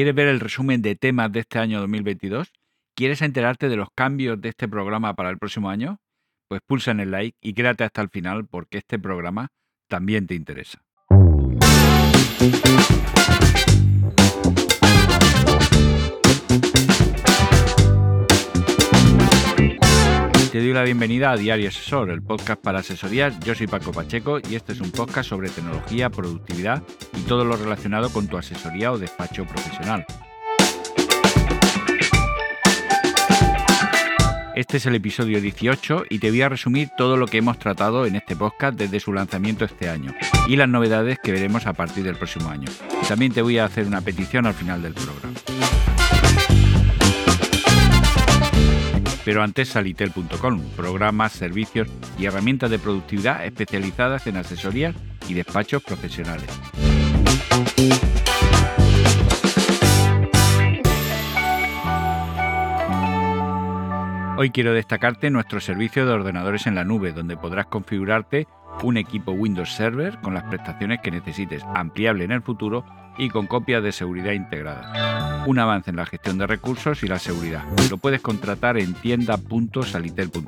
¿Quieres ver el resumen de temas de este año 2022? ¿Quieres enterarte de los cambios de este programa para el próximo año? Pues pulsa en el like y quédate hasta el final porque este programa también te interesa. Te doy la bienvenida a Diario Asesor, el podcast para asesorías. Yo soy Paco Pacheco y este es un podcast sobre tecnología, productividad y todo lo relacionado con tu asesoría o despacho profesional. Este es el episodio 18 y te voy a resumir todo lo que hemos tratado en este podcast desde su lanzamiento este año y las novedades que veremos a partir del próximo año. También te voy a hacer una petición al final del programa. Pero antes salitel.com, programas, servicios y herramientas de productividad especializadas en asesorías y despachos profesionales. Hoy quiero destacarte nuestro servicio de ordenadores en la nube, donde podrás configurarte un equipo Windows Server con las prestaciones que necesites, ampliable en el futuro y con copias de seguridad integradas. Un avance en la gestión de recursos y la seguridad. Lo puedes contratar en tienda.salitel.com.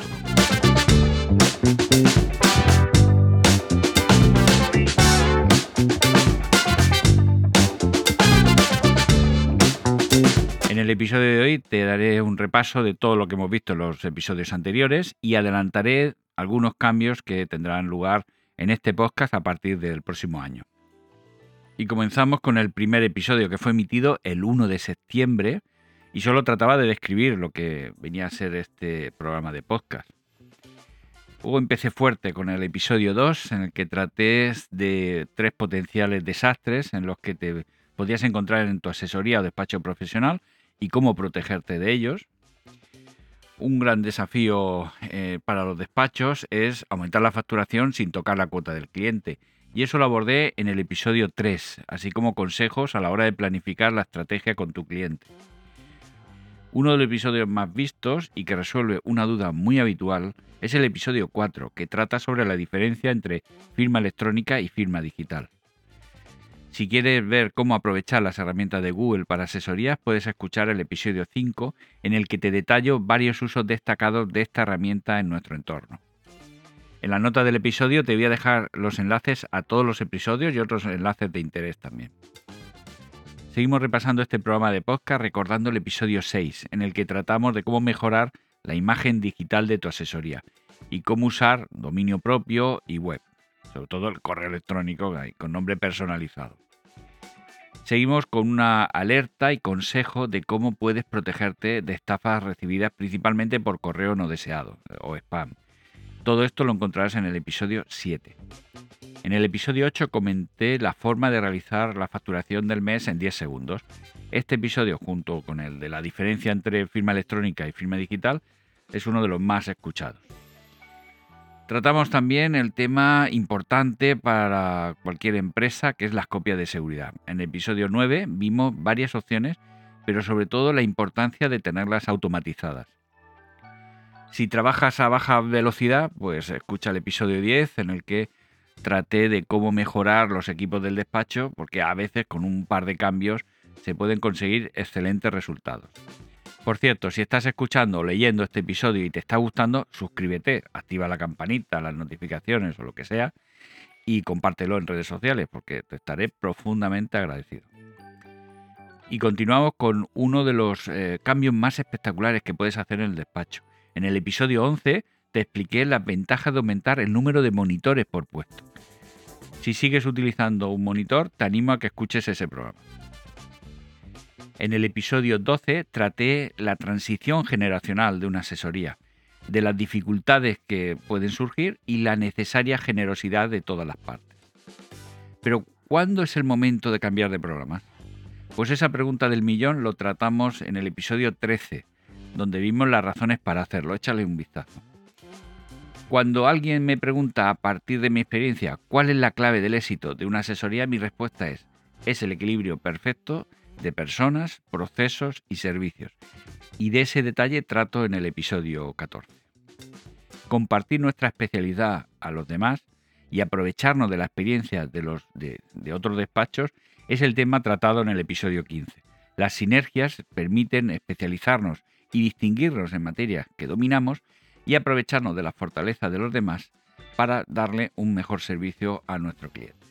En el episodio de hoy te daré un repaso de todo lo que hemos visto en los episodios anteriores y adelantaré algunos cambios que tendrán lugar en este podcast a partir del próximo año. Y comenzamos con el primer episodio que fue emitido el 1 de septiembre y solo trataba de describir lo que venía a ser este programa de podcast. Luego empecé fuerte con el episodio 2 en el que traté de tres potenciales desastres en los que te podías encontrar en tu asesoría o despacho profesional y cómo protegerte de ellos. Un gran desafío eh, para los despachos es aumentar la facturación sin tocar la cuota del cliente y eso lo abordé en el episodio 3, así como consejos a la hora de planificar la estrategia con tu cliente. Uno de los episodios más vistos y que resuelve una duda muy habitual es el episodio 4, que trata sobre la diferencia entre firma electrónica y firma digital. Si quieres ver cómo aprovechar las herramientas de Google para asesorías, puedes escuchar el episodio 5, en el que te detallo varios usos destacados de esta herramienta en nuestro entorno. En la nota del episodio te voy a dejar los enlaces a todos los episodios y otros enlaces de interés también. Seguimos repasando este programa de podcast recordando el episodio 6, en el que tratamos de cómo mejorar la imagen digital de tu asesoría y cómo usar dominio propio y web, sobre todo el correo electrónico con nombre personalizado. Seguimos con una alerta y consejo de cómo puedes protegerte de estafas recibidas principalmente por correo no deseado o spam todo esto lo encontrarás en el episodio 7. En el episodio 8 comenté la forma de realizar la facturación del mes en 10 segundos. Este episodio, junto con el de la diferencia entre firma electrónica y firma digital, es uno de los más escuchados. Tratamos también el tema importante para cualquier empresa, que es las copias de seguridad. En el episodio 9 vimos varias opciones, pero sobre todo la importancia de tenerlas automatizadas. Si trabajas a baja velocidad, pues escucha el episodio 10 en el que traté de cómo mejorar los equipos del despacho, porque a veces con un par de cambios se pueden conseguir excelentes resultados. Por cierto, si estás escuchando o leyendo este episodio y te está gustando, suscríbete, activa la campanita, las notificaciones o lo que sea y compártelo en redes sociales porque te estaré profundamente agradecido. Y continuamos con uno de los eh, cambios más espectaculares que puedes hacer en el despacho. En el episodio 11 te expliqué las ventajas de aumentar el número de monitores por puesto. Si sigues utilizando un monitor, te animo a que escuches ese programa. En el episodio 12 traté la transición generacional de una asesoría, de las dificultades que pueden surgir y la necesaria generosidad de todas las partes. Pero, ¿cuándo es el momento de cambiar de programa? Pues esa pregunta del millón lo tratamos en el episodio 13, donde vimos las razones para hacerlo. Échale un vistazo. Cuando alguien me pregunta a partir de mi experiencia cuál es la clave del éxito de una asesoría, mi respuesta es, es el equilibrio perfecto de personas, procesos y servicios. Y de ese detalle trato en el episodio 14. Compartir nuestra especialidad a los demás y aprovecharnos de la experiencia de, los, de, de otros despachos es el tema tratado en el episodio 15 Las sinergias permiten especializarnos y distinguirnos en materias que dominamos y aprovecharnos de la fortaleza de los demás para darle un mejor servicio a nuestro cliente.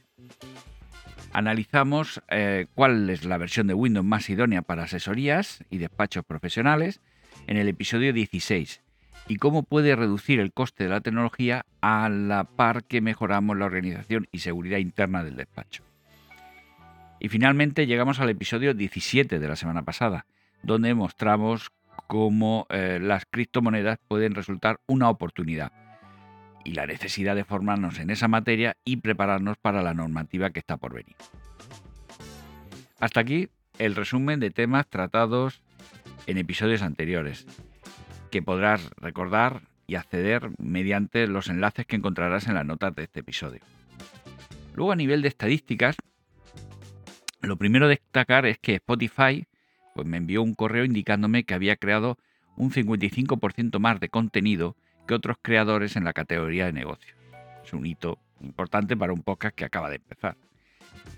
Analizamos eh, cuál es la versión de Windows más idónea para asesorías y despachos profesionales en el episodio 16 y cómo puede reducir el coste de la tecnología a la par que mejoramos la organización y seguridad interna del despacho. Y finalmente llegamos al episodio 17 de la semana pasada, donde mostramos cómo eh, las criptomonedas pueden resultar una oportunidad y la necesidad de formarnos en esa materia y prepararnos para la normativa que está por venir. Hasta aquí el resumen de temas tratados en episodios anteriores, que podrás recordar y acceder mediante los enlaces que encontrarás en las notas de este episodio. Luego a nivel de estadísticas, lo primero a destacar es que Spotify pues, me envió un correo indicándome que había creado un 55% más de contenido que otros creadores en la categoría de negocio. Es un hito importante para un podcast que acaba de empezar.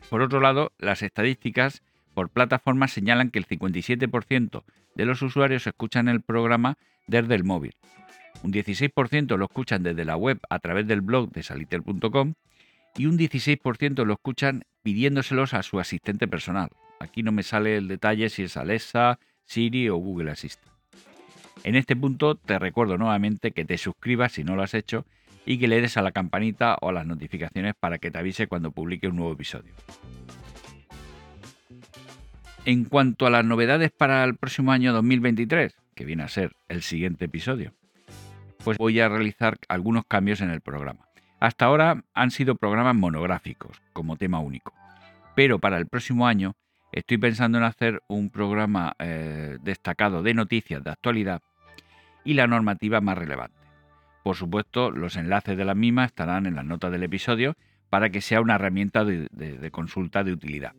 Por otro lado, las estadísticas por plataforma señalan que el 57% de los usuarios escuchan el programa desde el móvil. Un 16% lo escuchan desde la web a través del blog de salitel.com y un 16% lo escuchan pidiéndoselos a su asistente personal. Aquí no me sale el detalle si es Alexa, Siri o Google Assistant. En este punto te recuerdo nuevamente que te suscribas si no lo has hecho y que le des a la campanita o a las notificaciones para que te avise cuando publique un nuevo episodio. En cuanto a las novedades para el próximo año 2023, que viene a ser el siguiente episodio, pues voy a realizar algunos cambios en el programa. Hasta ahora han sido programas monográficos, como tema único, pero para el próximo año estoy pensando en hacer un programa eh, destacado de noticias de actualidad y la normativa más relevante. Por supuesto, los enlaces de la misma estarán en las notas del episodio para que sea una herramienta de consulta de utilidad.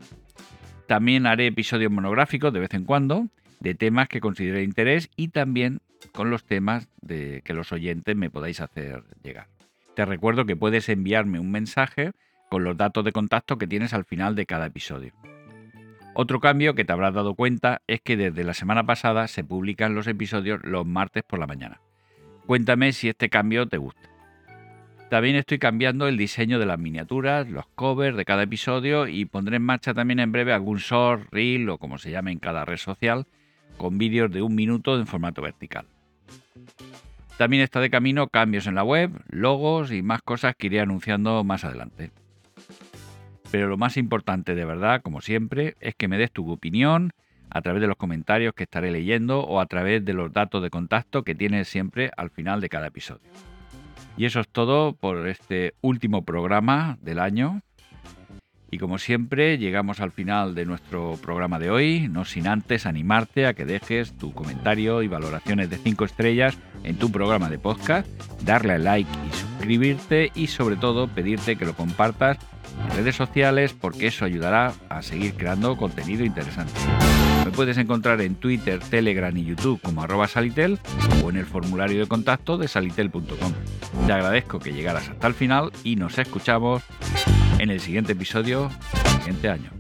También haré episodios monográficos de vez en cuando de temas que considere de interés y también con los temas de que los oyentes me podáis hacer llegar. Te recuerdo que puedes enviarme un mensaje con los datos de contacto que tienes al final de cada episodio. Otro cambio que te habrás dado cuenta es que desde la semana pasada se publican los episodios los martes por la mañana. Cuéntame si este cambio te gusta. También estoy cambiando el diseño de las miniaturas, los covers de cada episodio y pondré en marcha también en breve algún short, reel o como se llame en cada red social, con vídeos de un minuto en formato vertical. También está de camino cambios en la web, logos y más cosas que iré anunciando más adelante. Pero lo más importante de verdad, como siempre, es que me des tu opinión a través de los comentarios que estaré leyendo o a través de los datos de contacto que tienes siempre al final de cada episodio. Y eso es todo por este último programa del año. Y como siempre, llegamos al final de nuestro programa de hoy, no sin antes animarte a que dejes tu comentario y valoraciones de 5 estrellas en tu programa de podcast, darle a like y suscribirte y sobre todo pedirte que lo compartas en redes sociales porque eso ayudará a seguir creando contenido interesante. Me puedes encontrar en Twitter, Telegram y YouTube como arroba salitel o en el formulario de contacto de salitel.com. Te agradezco que llegaras hasta el final y nos escuchamos en el siguiente episodio, el siguiente año.